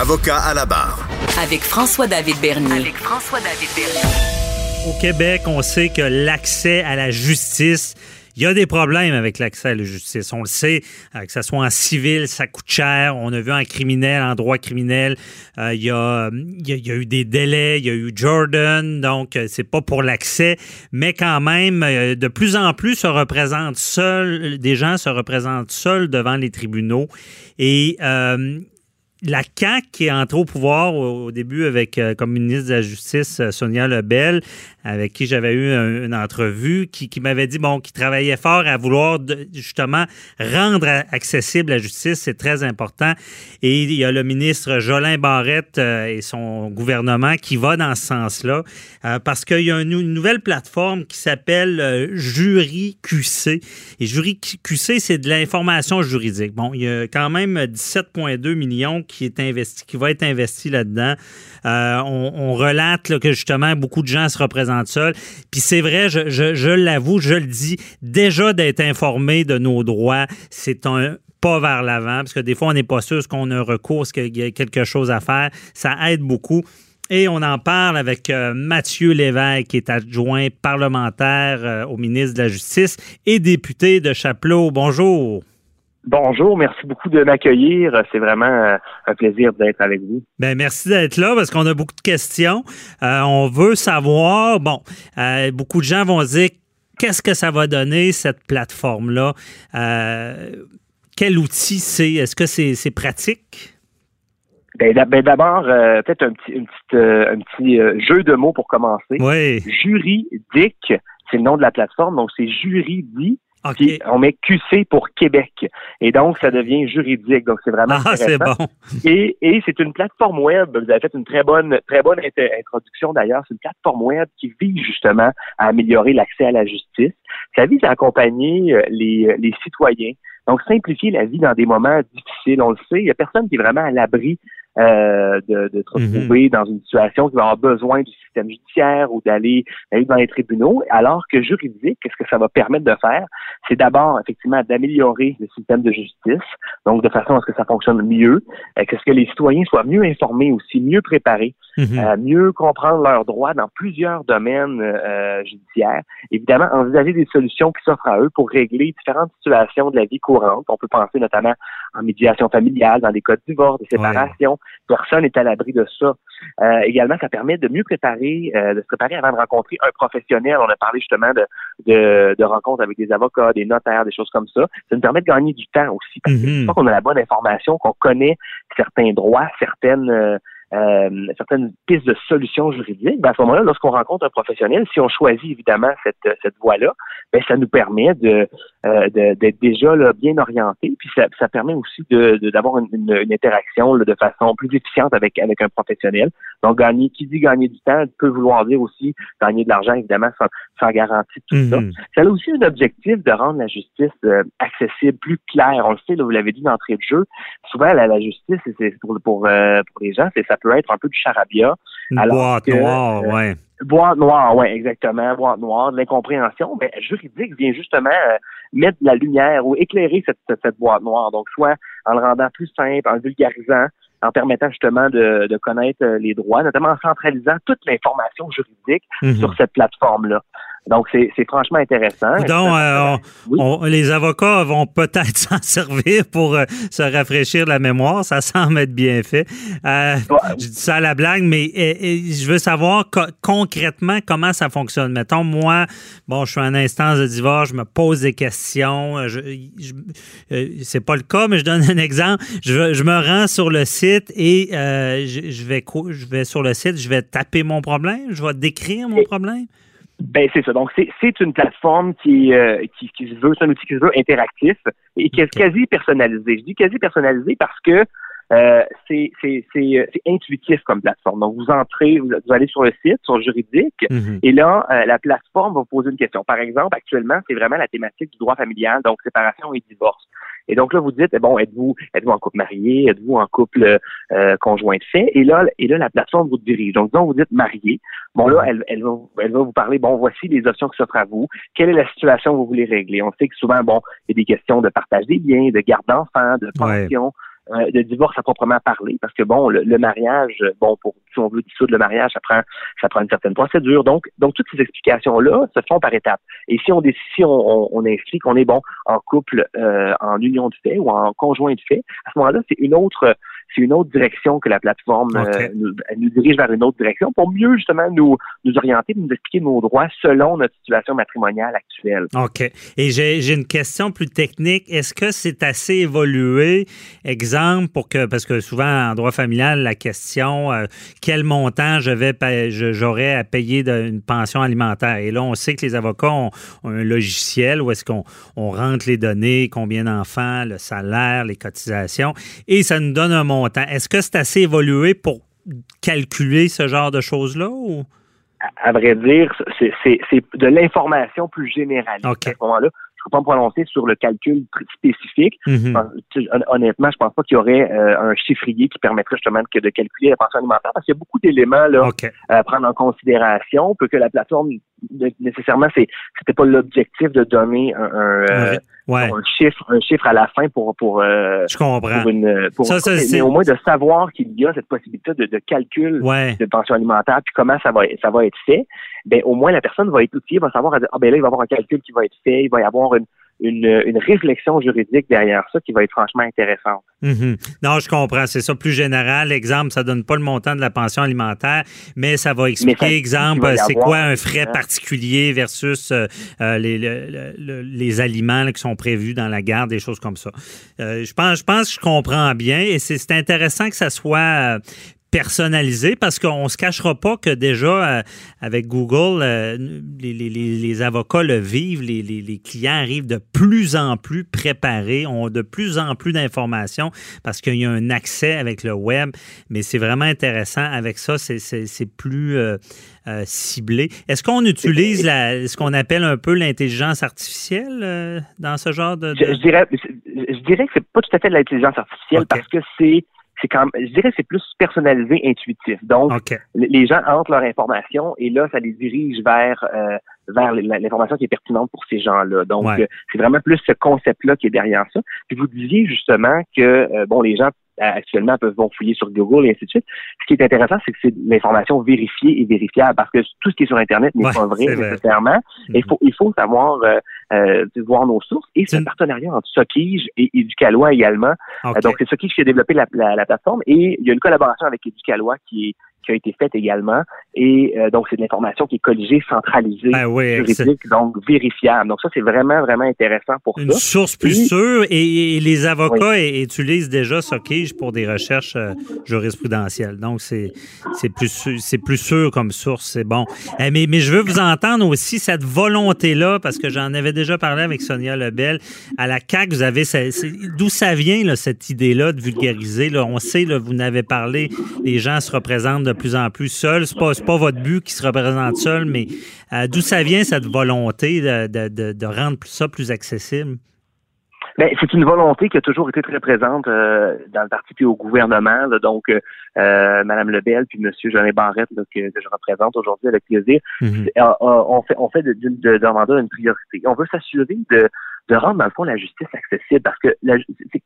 Avocat à la barre. Avec François-David Bernier. avec François-David Bernier. Au Québec, on sait que l'accès à la justice, il y a des problèmes avec l'accès à la justice. On le sait, euh, que ce soit en civil, ça coûte cher. On a vu en criminel, en droit criminel, euh, il, y a, il, y a, il y a eu des délais, il y a eu Jordan, donc euh, c'est pas pour l'accès, mais quand même, de plus en plus se représentent seuls, des gens se représentent seuls devant les tribunaux. Et euh, la CAQ qui est entrée au pouvoir au, début avec euh, comme ministre de la Justice euh, Sonia Lebel, avec qui j'avais eu un- une entrevue, qui, m'avait dit bon, qui travaillait fort à vouloir justement rendre accessible la justice, c'est très important. Et il y a le ministre Jolin Barrette euh, et son gouvernement qui va dans ce sens-là, euh, parce qu'il y a une, nouvelle plateforme qui s'appelle euh, Jury QC. Et Jury QC, c'est de l'information juridique. Bon, il y a quand même 17,2 millions qui est investi, qui va être investi là-dedans. On, relate que justement beaucoup de gens se représentent seuls. Puis c'est vrai, je, l'avoue, je le dis, déjà d'être informé de nos droits, c'est un pas vers l'avant, parce que des fois, on n'est pas sûr qu'on a un recours, qu'il y a quelque chose à faire. Ça aide beaucoup. Et on en parle avec euh, Mathieu Lévesque, qui est adjoint parlementaire euh, au ministre de la Justice et député de Chapelot. Bonjour. Bonjour, merci beaucoup de m'accueillir. C'est vraiment euh, un plaisir d'être avec vous. Ben merci d'être là parce qu'on a beaucoup de questions. Euh, on veut savoir, bon, euh, beaucoup de gens vont se dire qu'est-ce que ça va donner cette plateforme-là? Euh, quel outil c'est? Est-ce que c'est pratique? Ben, ben, d'abord, euh, peut-être un petit, une petite, euh, un petit euh, jeu de mots pour commencer. Oui. Juridique, c'est le nom de la plateforme, donc c'est juridique. OK. Puis on met QC pour Québec. Et donc, ça devient juridique. Donc, c'est vraiment Ah, c'est bon. Et, et c'est une plateforme web. Vous avez fait une très bonne, très bonne int- introduction d'ailleurs. C'est une plateforme web qui vise justement à améliorer l'accès à la justice. Ça vise à accompagner euh, les, les citoyens. Donc, simplifier la vie dans des moments difficiles. On le sait, il n'y a personne qui est vraiment à l'abri euh, de, de se Mhm. retrouver dans une situation qui va avoir besoin du système judiciaire ou d'aller dans les tribunaux, alors que juridique, qu'est-ce que ça va permettre de faire? C'est d'abord, effectivement, d'améliorer le système de justice, donc de façon à ce que ça fonctionne mieux, euh, que ce que les citoyens soient mieux informés aussi, mieux préparés, Mhm. euh, mieux comprendre leurs droits dans plusieurs domaines euh, judiciaires. Évidemment, envisager des solutions qui s'offrent à eux pour régler différentes situations de la vie courante. On peut penser notamment en médiation familiale, dans des cas de divorce, de séparation. Personne n'est à l'abri de ça. Euh, également, ça permet de mieux préparer, euh, de se préparer avant de rencontrer un professionnel. On a parlé justement de, de, de rencontres avec des avocats, des notaires, des choses comme ça. Ça nous permet de gagner du temps aussi. Parce que une fois qu'on a la bonne information, qu'on connaît certains droits, certaines euh, euh, certaines pistes de solutions juridiques, ben à ce moment-là, lorsqu'on rencontre un professionnel, si on choisit évidemment cette, cette voie-là, ben ça nous permet de euh, de- d'être déjà là, bien orienté, puis ça, ça permet aussi de de- d'avoir une, une, une interaction là, de façon plus efficiente avec avec un professionnel. Donc gagner, qui dit gagner du temps, peut vouloir dire aussi gagner de l'argent évidemment sans, sans garantie tout ça. Mhm. Ça a aussi un objectif de rendre la justice euh, accessible, plus claire. On le sait, là, vous l'avez dit d'entrée de jeu. Souvent, la, la justice, c'est- pour pour, euh, pour les gens, c'est ça peut être un peu du charabia. Une Alors boîte que, noire, euh, ouais. Boîte noire, oui, exactement, boîte noire, de l'incompréhension. Mais juridique vient justement euh, mettre de la lumière ou éclairer cette, cette, cette boîte noire. Donc, soit en le rendant plus simple, en vulgarisant, en permettant justement de, de connaître euh, les droits, notamment en centralisant toute l'information juridique Mhm. sur cette plateforme-là. Donc, c'est franchement intéressant. Donc, euh, Oui. on- les avocats vont peut-être s'en servir pour euh, se rafraîchir la mémoire. Ça semble être bien fait. Euh, Ouais. Je dis ça à la blague, mais je veux savoir co- concrètement comment ça fonctionne. Mettons, moi, bon, je suis en instance de divorce, je me pose des questions. Je, je- c'est pas le cas, mais je donne un exemple. Je, je me rends sur le site et je, je vais, co- je vais sur le site, je vais taper mon problème, je vais décrire mon problème. Ben c'est ça. Donc c'est c'est une plateforme qui euh, qui, qui se veut, c'est un outil qui se veut interactif et qui est quasi personnalisé. Je dis quasi personnalisé parce que euh, c'est intuitif comme plateforme. Donc, vous entrez, vous, allez sur le site, sur juridique, Mhm. et là, euh, la plateforme va vous poser une question. Par exemple, actuellement, c'est vraiment la thématique du droit familial, donc séparation et divorce. Et donc là, vous dites, bon, êtes-vous êtes-vous en couple marié, êtes-vous en couple euh, conjoint de fait? Et là, et là, la plateforme vous dirige. Donc, disons, vous dites marié. Bon, là, elle, elle, va, elle va vous parler, bon, voici les options qui s'offrent à vous. Quelle est la situation que vous voulez régler? On sait que souvent, bon, il y a des questions de partage des biens, de garde d'enfants, de Ouais. Euh, de divorce à proprement parler, parce que bon, le, le mariage, bon, pour si on veut dissoudre le mariage, ça prend ça prend une certaine procédure. Donc, donc toutes ces explications-là se font par étapes. Et si on si on, on, on inscrit qu'on est bon en couple, euh, en union de fait ou en conjoint de fait, à ce moment-là, c'est une autre c'est une autre direction que la plateforme euh, nous, elle nous dirige vers une autre direction pour mieux justement nous nous orienter, nous expliquer nos droits selon notre situation matrimoniale actuelle. OK. Et j'ai une question plus technique. Est-ce que c'est assez évolué, exemple, pour que, parce que souvent en droit familial, la question, euh, quel montant je vais j'aurais à payer d'une pension alimentaire? Et là, on sait que les avocats ont, ont un logiciel où est-ce qu'on on rentre les données, combien d'enfants, le salaire, les cotisations, et ça nous donne un montant. Est-ce que c'est assez évolué pour calculer ce genre de choses-là? Ou? À, vrai dire, c'est de l'information plus généraliste. OK. À ce moment-là, peux pas me prononcer sur le calcul spécifique. Mhm. Je Honnêtement, je pense pas qu'il y aurait euh, un chiffrier qui permettrait justement de, de calculer la pension alimentaire parce qu'il y a beaucoup d'éléments là à prendre en considération. Peut que la plateforme ne- nécessairement c'est c'était pas l'objectif de donner un, un, euh, ouais, un chiffre un chiffre à la fin pour pour euh, je comprends. pour une pour Ça, ça, mais au moins de savoir qu'il y a cette possibilité de, de calcul Ouais. de pension alimentaire puis comment ça va ça va être fait ben au moins la personne va être outillée va savoir ah ben là il va y avoir un calcul qui va être fait il va y avoir une une, une réflexion juridique derrière ça qui va être franchement intéressante. Mhm. Non, je comprends. C'est ça plus général. Exemple, ça donne pas le montant de la pension alimentaire, mais ça va expliquer, ça- exemple, c'est quoi un frais hein? particulier versus euh, euh, les, le- le- les aliments là, qui sont prévus dans la garde, des choses comme ça. Euh, je pense, je pense que je comprends bien et c'est intéressant que ça soit personnalisé parce qu'on se cachera pas que déjà euh, avec Google, euh, les, les- les- avocats le vivent, les, les- les clients arrivent de plus en plus préparés, ont de plus en plus d'informations parce qu'il y a un accès avec le web, mais c'est vraiment intéressant. Avec ça, c'est- c'est c'est plus euh, euh, ciblé. Est-ce qu'on utilise la, ce qu'on appelle un peu l'intelligence artificielle euh, dans ce genre de... Je, de- je dirais je dirais que c'est pas tout à fait de l'intelligence artificielle parce que c'est c'est quand même- je dirais que c'est plus personnalisé, intuitif. Donc les gens entrent leur information et là, ça les dirige vers euh, vers l'information qui est pertinente pour ces gens-là. Donc, Ouais. euh, c'est vraiment plus ce concept-là qui est derrière ça. Puis vous disiez justement que euh, bon, les gens actuellement peuvent vont fouiller sur Google et ainsi de suite. Ce qui est intéressant, c'est que c'est l'information vérifiée et vérifiable parce que tout ce qui est sur Internet n'est Ouais, pas vrai nécessairement. Et Il faut il faut savoir euh, euh, voir nos sources et c'est un partenariat entre Sokige et Éducalois également. Euh, Donc, c'est Sokige qui a développé la, la, la plateforme et il y a une collaboration avec Éducalois qui, est, qui a été faite également. Et euh, donc, c'est de l'information qui est colligée, centralisée, Ben oui, juridique, donc vérifiable. Donc, ça, c'est vraiment, vraiment intéressant pour une ça. source plus Et- sûre et, et les avocats utilisent déjà Sokige pour des recherches euh, jurisprudentielles. Donc, c'est plus, plus sûr comme source, c'est bon. Eh, mais, mais je veux vous entendre aussi cette volonté-là, parce que j'en avais déjà parlé avec Sonia Lebel. À la CAQ, vous avez... D'où ça vient, là, cette idée-là de vulgariser? Là? On sait, là, vous n'avez parlé, les gens se représentent de plus en plus seuls. C'est pas, pas votre but qui se représente seul, mais euh, d'où ça vient cette volonté de, de, de, de rendre ça plus accessible? Ben, c'est une volonté qui a toujours été très présente euh, dans le parti puis au gouvernement. là. donc, euh, euh, Mme Lebel puis M. Jean Barrette, là, que, que je représente aujourd'hui avec plaisir, euh, on fait, on fait de, de, de, mandat une priorité. On veut s'assurer de, de rendre, dans le fond, la justice accessible parce que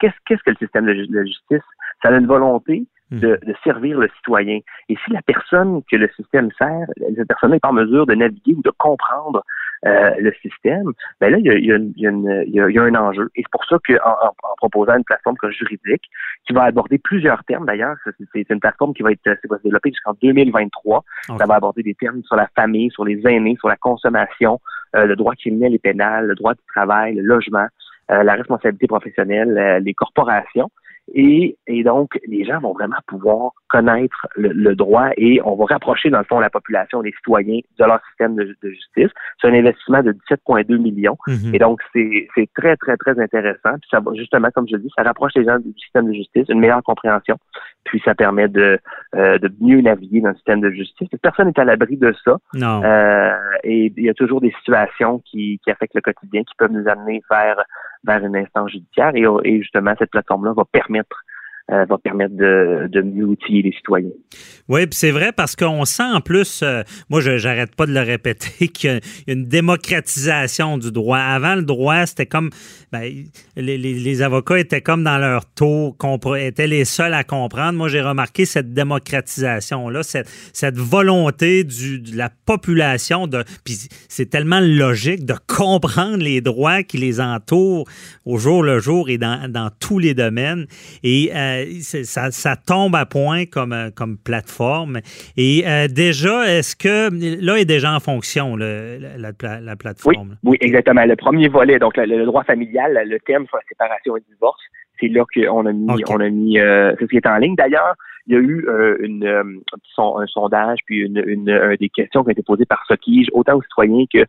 qu'est-ce, que le système de, de justice? Ça a une volonté de, de servir le citoyen. Et si la personne que le système sert, cette personne n'est pas en mesure de naviguer ou de comprendre euh, le système, ben là, il y a, il y a une- il y a il y a- un enjeu. Et c'est pour ça qu'en en, en proposant une plateforme comme juridique, qui va aborder plusieurs termes d'ailleurs, c'est, une plateforme qui va être qui va se développer jusqu'en 2023. Ok. Ça va aborder des termes sur la famille, sur les aînés, sur la consommation, euh, le droit criminel et pénal, le droit du travail, le logement, euh, la responsabilité professionnelle, euh, les corporations. Et, et donc, les gens vont vraiment pouvoir connaître le, droit et on va rapprocher, dans le fond, la population, des citoyens de leur système de, justice. C'est un investissement de 17,2 millions. Mhm. Et donc, c'est très, très, très intéressant. Puis ça va, justement, comme je le dis, ça rapproche les gens du système de justice, une meilleure compréhension. Puis ça permet de, euh, de mieux naviguer dans le système de justice. Personne n'est à l'abri de ça. Non. Euh, et il y a toujours des situations qui, qui affectent le quotidien, qui peuvent nous amener vers vers une instance judiciaire et, et justement cette plateforme-là va permettre euh, va permettre de, mieux outiller les citoyens. Oui, puis c'est vrai parce qu'on sent en plus, euh, moi j'arrête pas de le répéter, qu'il y a une démocratisation du droit. Avant, le droit, c'était comme, ben, les, avocats étaient comme dans leur tour, étaient les seuls à comprendre. Moi, j'ai remarqué cette démocratisation-là, cette, volonté de la population de, puis c'est tellement logique de comprendre les droits qui les entourent au jour le jour et dans, dans tous les domaines. Et euh, euh, ça, tombe à point comme, euh, comme plateforme. Et euh, déjà, est-ce que là est déjà en fonction la, plateforme? Oui, exactement. Le premier volet, donc le, droit familial, le thème sur la séparation et le divorce, c'est là qu'on a mis, on a mis, c'est ce qui est en ligne. D'ailleurs, il y a eu une, un, sondage puis une, des questions qui ont été posées par Sokige, autant aux citoyens que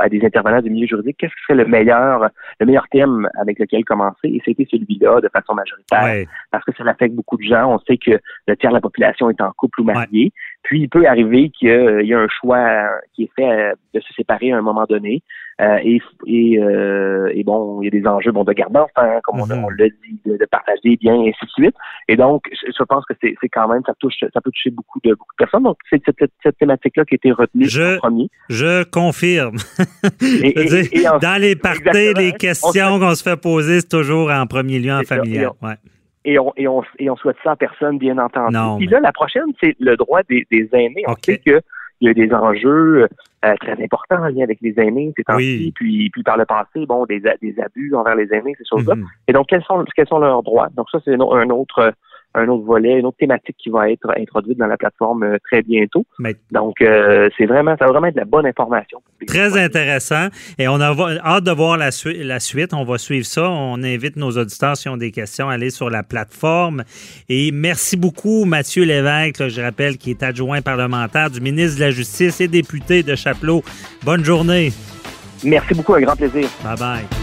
à des intervenants du milieu juridique, qu'est-ce qui serait le meilleur, le meilleur thème avec lequel commencer? Et c'était celui-là de façon majoritaire. Parce que ça affecte beaucoup de gens. On sait que le tiers de la population est en couple ou marié. Puis il peut arriver qu'il y a un choix qui est fait euh, de se séparer à un moment donné. Euh, et, et, euh, et, bon, il y a des enjeux bon, de garder enfants, comme on, mhm. l'a dit, de, partager bien, et ainsi de suite. Et donc, je, pense que c'est quand même, ça touche, ça peut toucher beaucoup de beaucoup de personnes. Donc, c'est cette, cette thématique-là qui a été retenue je, en premier. Je confirme. dans les parties, les questions qu'on se fait poser, c'est toujours en premier lieu en familial. Ouais et on, et, on, et on souhaite ça à personne, bien entendu. Puis là, la prochaine, c'est le droit des, des aînés. On sait qu'il y a des enjeux euh, très importants en lien avec les aînés ces temps-ci, puis, puis par le passé, bon, des, des abus envers les aînés, ces choses-là. Mm-hmm. Et donc, quels sont, quels sont leurs droits? Donc ça, c'est un autre un autre volet, une autre thématique qui va être introduite dans la plateforme euh, très bientôt. Donc, euh, c'est vraiment, ça va vraiment être de la bonne information. Très intéressant. Et on a hâte de voir la, la, suite. On va suivre ça. On invite nos auditeurs, s'ils ont des questions, à aller sur la plateforme. Et merci beaucoup, Mathieu Lévesque, je rappelle, qui est adjoint parlementaire du ministre de la Justice et député de Chapelot. Bonne journée. Merci beaucoup, un grand plaisir. Bye bye.